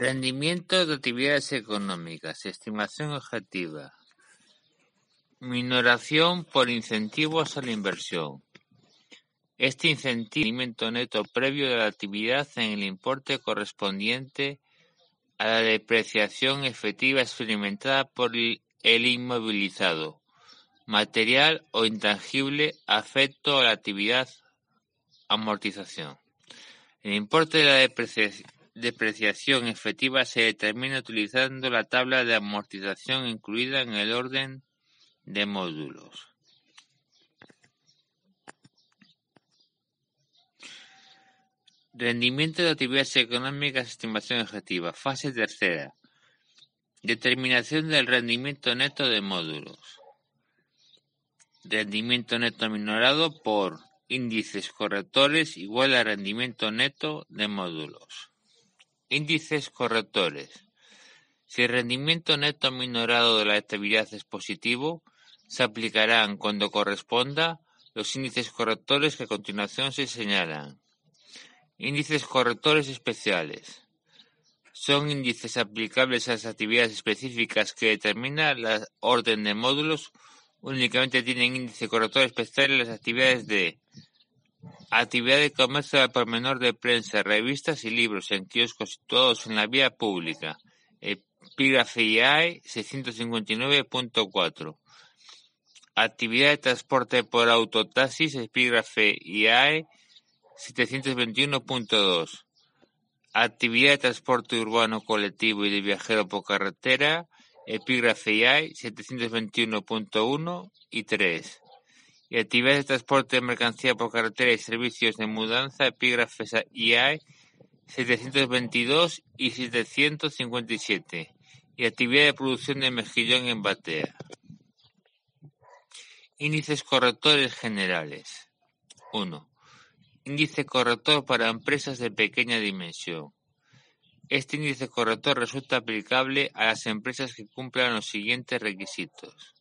Rendimiento de actividades económicas, estimación objetiva, minoración por incentivos a la inversión. Este incentivo neto previo de la actividad en el importe correspondiente a la depreciación efectiva experimentada por el inmovilizado, material o intangible afecto a la actividad amortización. El importe de la depreciación depreciación efectiva se determina utilizando la tabla de amortización incluida en el orden de módulos. Rendimiento de actividades económicas, estimación objetiva. Fase tercera. Determinación del rendimiento neto de módulos. Rendimiento neto minorado por índices correctores igual a rendimiento neto de módulos. Índices correctores: Si el rendimiento neto minorado de la actividad es positivo, se aplicarán, cuando corresponda, los índices correctores que a continuación se señalan. Índices correctores especiales. Son índices aplicables a las actividades específicas que determina la orden de módulos. Únicamente tienen índice corrector especial en las actividades de Actividad de comercio al por menor de prensa, revistas y libros en kioscos situados en la vía pública. Epígrafe IAE 659.4. Actividad de transporte por autotaxis, epígrafe IAE 721.2. Actividad de transporte urbano colectivo y de viajero por carretera, epígrafe IAE 721.1 y 3 y actividades de transporte de mercancía por carretera y servicios de mudanza, epígrafes IAE 722 y 757, y actividad de producción de mejillón en batea. Índices correctores generales. 1. Índice corrector para empresas de pequeña dimensión. Este índice corrector resulta aplicable a las empresas que cumplan los siguientes requisitos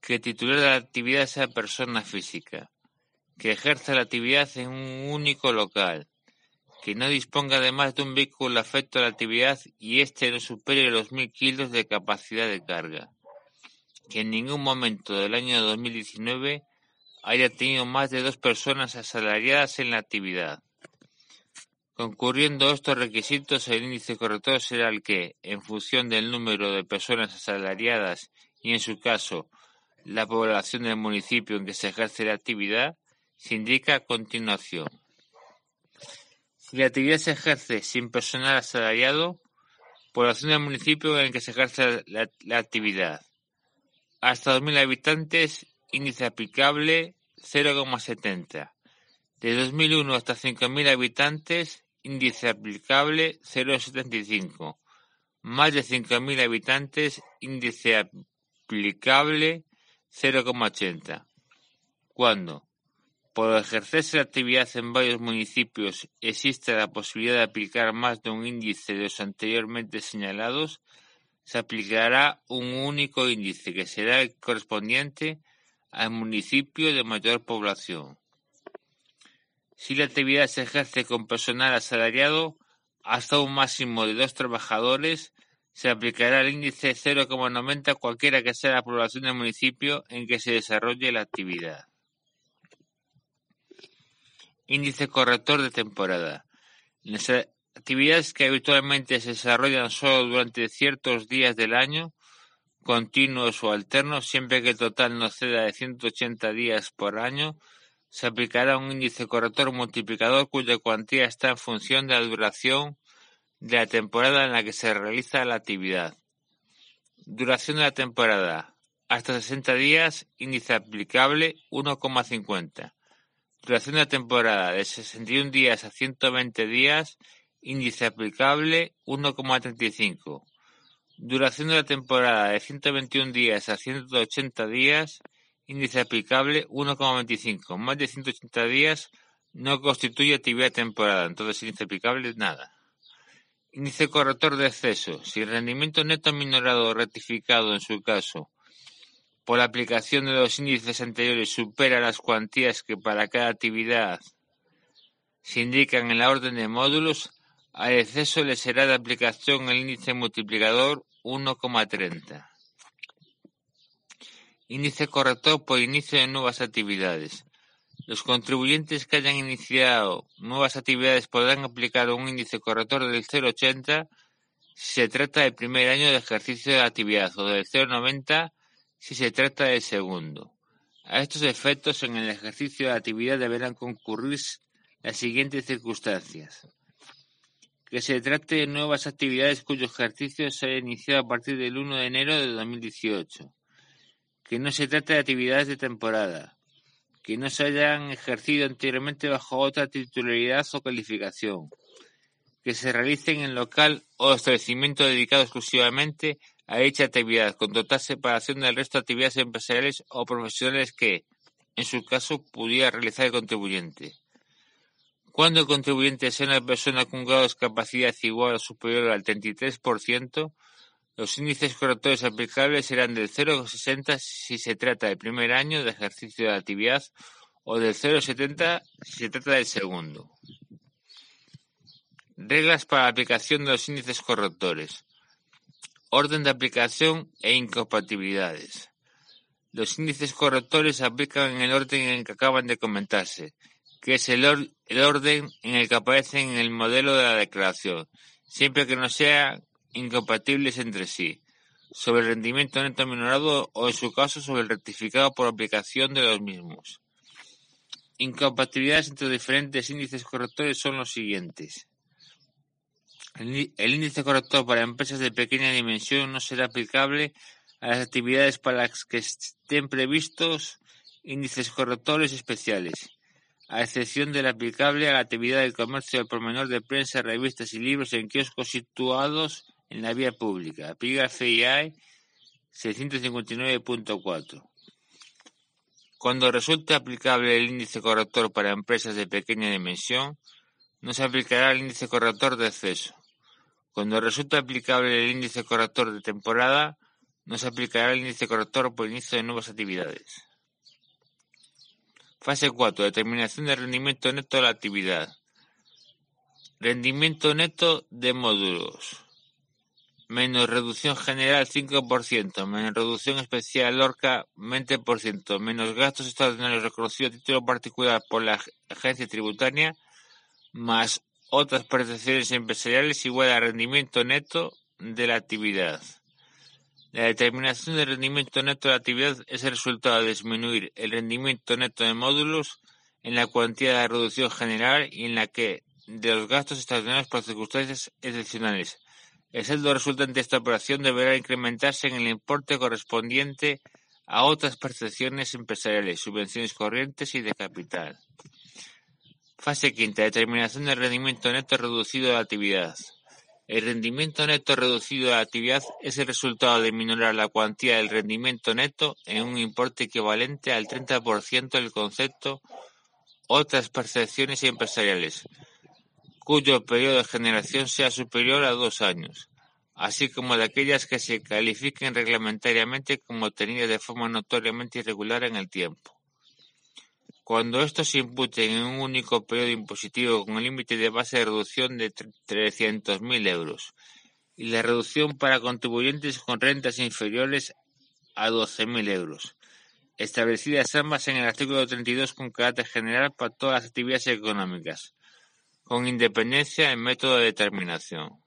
que titular de la actividad sea persona física, que ejerza la actividad en un único local, que no disponga además de un vehículo afecto a la actividad y éste no supere los mil kilos de capacidad de carga, que en ningún momento del año 2019 haya tenido más de dos personas asalariadas en la actividad. Concurriendo estos requisitos, el índice corrector será el que, en función del número de personas asalariadas y, en su caso, la población del municipio en que se ejerce la actividad se indica a continuación. Si la actividad se ejerce sin personal asalariado, población del municipio en el que se ejerce la, actividad. Hasta 2.000 habitantes, índice aplicable 0,70. De 2001 hasta 5.000 habitantes, índice aplicable 0,75. Más de 5.000 habitantes, índice aplicable 0,80. Cuando, por ejercerse la actividad en varios municipios, existe la posibilidad de aplicar más de un índice de los anteriormente señalados, se aplicará un único índice que será el correspondiente al municipio de mayor población. Si la actividad se ejerce con personal asalariado, hasta un máximo de dos trabajadores, se aplicará el índice 0,90 cualquiera que sea la población del municipio en que se desarrolle la actividad. Índice corrector de temporada. Las actividades que habitualmente se desarrollan solo durante ciertos días del año, continuos o alternos, siempre que el total no ceda de 180 días por año, se aplicará un índice corrector multiplicador cuya cuantía está en función de la duración de la temporada en la que se realiza la actividad. Duración de la temporada. Hasta 60 días, índice aplicable 1,50. Duración de la temporada de 61 días a 120 días, índice aplicable 1,35. Duración de la temporada de 121 días a 180 días, índice aplicable 1,25. Más de 180 días no constituye actividad temporada, entonces índice aplicable nada. Índice corrector de exceso. Si el rendimiento neto minorado o rectificado en su caso por la aplicación de los índices anteriores supera las cuantías que para cada actividad se indican en la orden de módulos, al exceso le será de aplicación el índice multiplicador 1,30. Índice corrector por inicio de nuevas actividades. Los contribuyentes que hayan iniciado nuevas actividades podrán aplicar un índice corrector del 0,80 si se trata del primer año de ejercicio de actividad o del 0,90 si se trata del segundo. A estos efectos, en el ejercicio de actividad deberán concurrir las siguientes circunstancias. Que se trate de nuevas actividades cuyo ejercicio se haya iniciado a partir del 1 de enero de 2018. Que no se trate de actividades de temporada que no se hayan ejercido anteriormente bajo otra titularidad o calificación, que se realicen en local o establecimiento dedicado exclusivamente a dicha actividad, con total separación del resto de actividades empresariales o profesionales que, en su caso, pudiera realizar el contribuyente. Cuando el contribuyente sea una persona con grado de discapacidad igual o superior al 33%, los índices correctores aplicables serán del 0,60 si se trata del primer año de ejercicio de actividad o del 0,70 si se trata del segundo. Reglas para la aplicación de los índices correctores. Orden de aplicación e incompatibilidades. Los índices correctores se aplican en el orden en el que acaban de comentarse, que es el, orden en el que aparecen en el modelo de la declaración, siempre que no sea incompatibles entre sí, sobre el rendimiento neto minorado o en su caso sobre el rectificado por aplicación de los mismos. Incompatibilidades entre diferentes índices correctores son los siguientes. El índice corrector para empresas de pequeña dimensión no será aplicable a las actividades para las que estén previstos índices correctores especiales a excepción del aplicable a la actividad del comercio al por de prensa, revistas y libros en kioscos situados en la vía pública. Aplica FIA 659.4. Cuando resulte aplicable el índice corrector para empresas de pequeña dimensión, no se aplicará el índice corrector de exceso. Cuando resulte aplicable el índice corrector de temporada, no se aplicará el índice corrector por inicio de nuevas actividades. Fase 4. Determinación del rendimiento neto de la actividad. Rendimiento neto de módulos. Menos reducción general 5%, menos reducción especial Lorca 20%, menos gastos extraordinarios reconocidos a título particular por la agencia tributaria, más otras prestaciones empresariales igual al rendimiento neto de la actividad. La determinación del rendimiento neto de la actividad es el resultado de disminuir el rendimiento neto de módulos en la cuantía de reducción general y en la que de los gastos extraordinarios por circunstancias excepcionales. El saldo resultante de esta operación deberá incrementarse en el importe correspondiente a otras percepciones empresariales, subvenciones corrientes y de capital. Fase quinta. Determinación del rendimiento neto reducido de la actividad. El rendimiento neto reducido de la actividad es el resultado de minorar la cuantía del rendimiento neto en un importe equivalente al 30% del concepto otras percepciones empresariales, cuyo periodo de generación sea superior a dos años, así como de aquellas que se califiquen reglamentariamente como obtenidas de forma notoriamente irregular en el tiempo. Cuando estos se imputen en un único periodo impositivo con el límite de base de reducción de 300.000 euros y la reducción para contribuyentes con rentas inferiores a 12.000 euros, establecidas ambas en el artículo 32 con carácter general para todas las actividades económicas, con independencia en método de determinación.